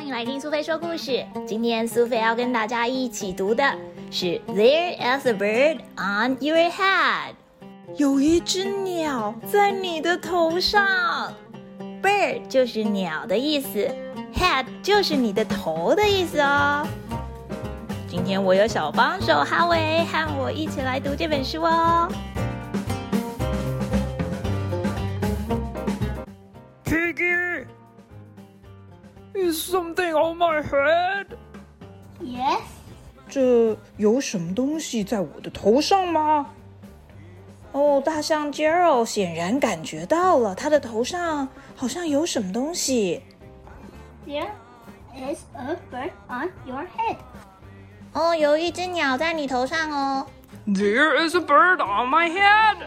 欢迎来听苏菲说故事。今天苏菲要跟大家一起读的是 There is a bird on your head。有一只鸟在你的头上。Bird 就是鸟的意思，head 就是你的头的意思哦。今天我有小帮手哈维和我一起来读这本书哦。is something on my head? Yes. 这有什么东西在我的头上吗？哦，大象 Gerald 显然感觉到了，他的头上好像有什么东西。There is a bird on your head. 哦，有一只鸟在你头上哦。 There is a bird on my head.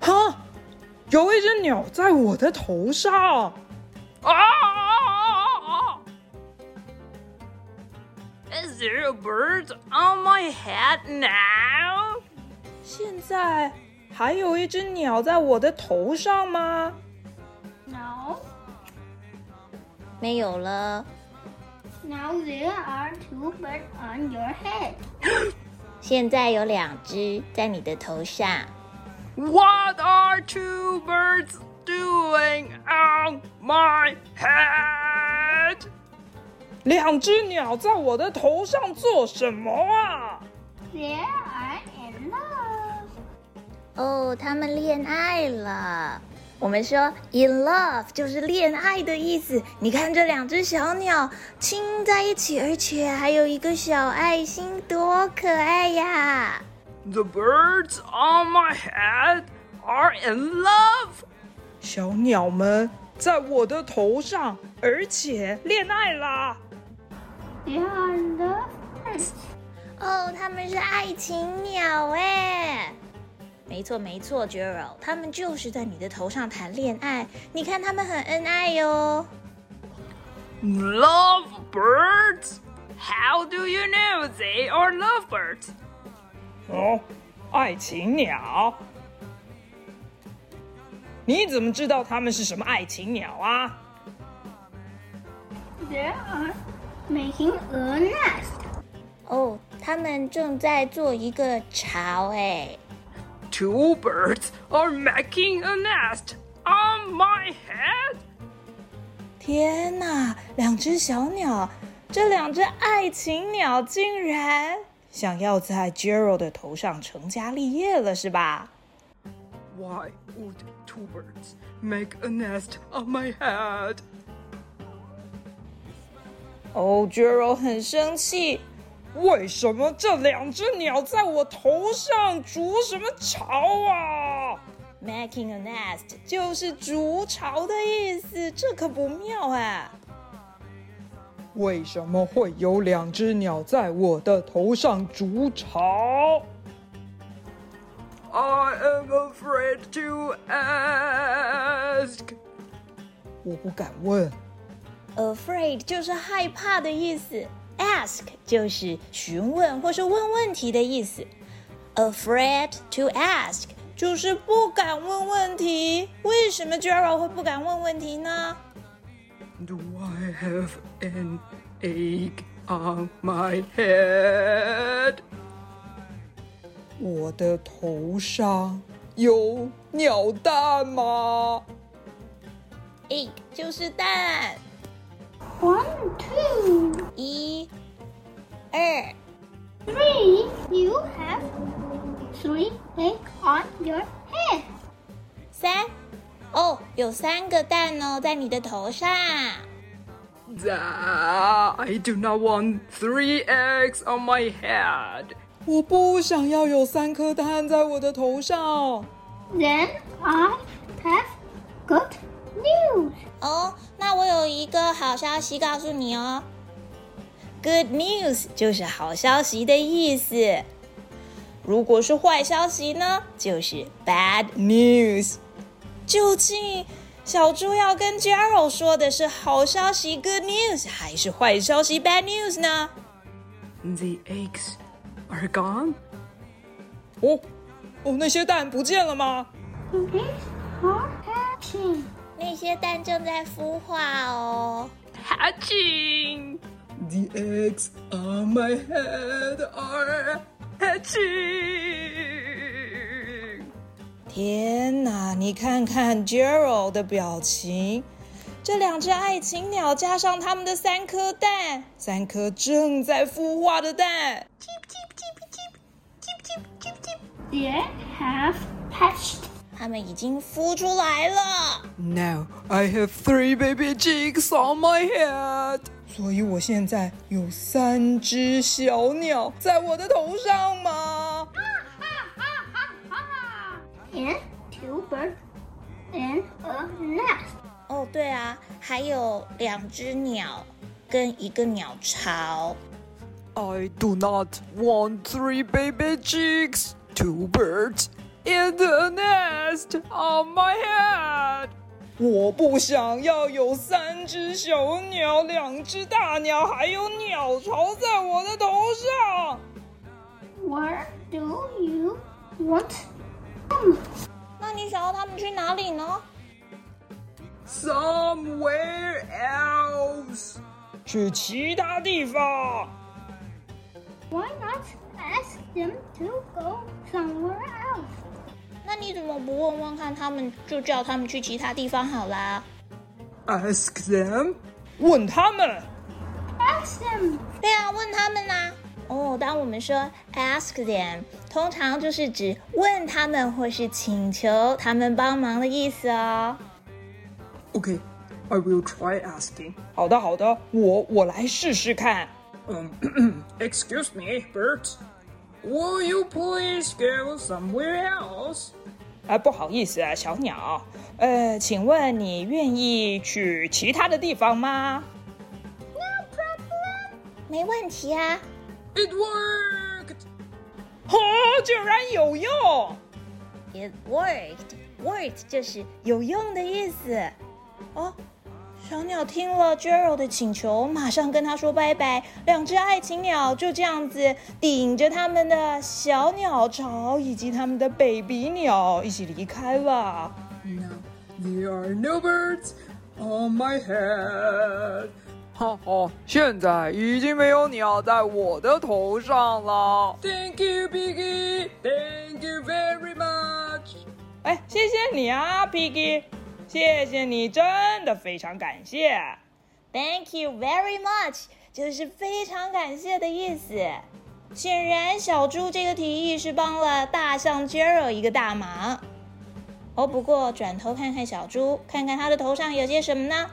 哈，有一只鸟在我的头上。啊 ！Is there a bird on my head now? 现在还有一只鸟在我的头上吗？ No. 没有了。 Now there are two birds on your head. 现在有两只在你的头上。 What are two birds doing on my head? 两只鸟在我的头上做什么啊？They are in love. 哦，他们恋爱了。我们说 in love 就是恋爱的意思。你看这两只小鸟亲在一起，而且还有一个小爱心，多可爱呀！The birds on my head are in love. 小鸟们在我的头上，而且恋爱啦。They are love birds. 哦，他们是爱情鸟哎。没错没错，Gerald，他们就是在你的头上谈恋爱。你看他们很恩爱哟。Love birds? How do you know they are lovebirds? 哦，爱情鸟。你怎么知道他们是什么爱情鸟啊？They are making a nest. 哦，他们正在做一个巢哎。 Two birds are making a nest on my head. 天哪，两只小鸟，这两只爱情鸟竟然想要在 Gerald 的头上成家立业了，是吧？ Why would two birds make a nest on my head? 哦，Gerald 很生气。为什么这两只鸟在我头上筑什么巢啊？Making a nest 就是筑巢的意思，这可不妙啊！为什么会有两只鸟在我的头上筑巢？I am afraid to ask。我不敢问。Afraid 就是害怕的意思，ask 就是询问或是问问题的意思。Afraid to ask 就是不敢问问题。为什么 Gerald 会不敢问问题呢？Do I have an egg on my head？我的头上有鸟蛋吗？egg 就是蛋，One, two, 一、二、 three. You have three eggs on your head. 三。哦，有三个蛋哦，在你的头上。 I do not want three eggs on my head。我不想要有三颗蛋在我的头上。 Then I have good News. 哦，那我有一个好消息告诉你哦。Good news 就是好消息的意思。如果是坏消息呢，就是 bad news。究竟小猪要跟 Gerald 说的是好消息 good news，还是坏消息 bad news 呢？The eggs are gone。哦哦，那些蛋不见了吗？Eggs are. 那些蛋正在孵化哦。Hatching. The eggs on my head are hatching. 天哪！你看看 Gerald 的表情，这两只爱情鸟加上它们的三颗蛋，三颗正在孵化的蛋。The egg have hatched. 它们已经孵出来了。 Now I have three baby chicks on my head. 所以我现在有三只小鸟在我的头上吗？ And two birds in a nest. 哦，对啊，还有两只鸟跟一个鸟巢。 I do not want three baby chicks, two birds, and a nest on my head. 我不想要有三只小鸟、两只大鸟，还有鸟巢在我的头上。 Where do you want them? 那你想要它们去哪里呢？ Somewhere else. 去其他地方。 Why not ask them to go somewhere else? 那你怎么不问问看他们，就叫他们去其他地方好啦？Ask them. 问他们。Ask them. 对啊，问他们啦。哦，当我们说 ask them，通常就是指问他们或是请求他们帮忙的意思哦。Okay, I will try asking. 好的，好的，我我来试试看。Um, excuse me, Bert. Will you please go somewhere else? 啊，不好意思啊，小鸟。呃，请问你愿意去其他的地方吗？No problem. 没问题啊。It worked. 哦，竟然有用！It worked. Worked 就是有用的意思。哦，小鸟听了 Gerald 的请求，马上跟他说拜拜。两只爱情鸟就这样子顶着他们的小鸟巢以及他们的 baby 鸟一起离开了。Now there are no birds on my head. 哈哈，现在已经没有鸟在我的头上了。Thank you, Piggy. Thank you very much. 哎，谢谢你啊，Piggy，谢谢你，真的非常感谢。Thank you very much，就是非常感谢的意思。显然，小猪这个提议是帮了大象 Gerald 一个大忙。哦，不过转头看看小猪，看看他的头上有些什么呢？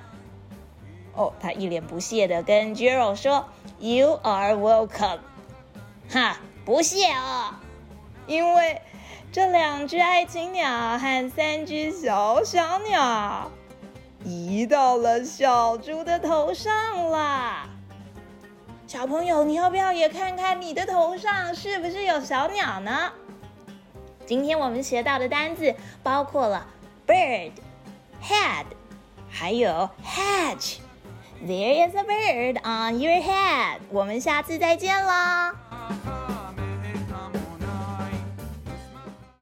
哦，他一脸不屑的跟 Gerald 说：“You are welcome。”哈，不屑哦，因为这两只爱情鸟和三只小小鸟移到了小猪的头上啦。小朋友，你要不要也看看你的头上是不是有小鸟呢？今天我们学到的单字包括了 bird、head，还有 hatch。There is a bird on your head。我们下次再见啦。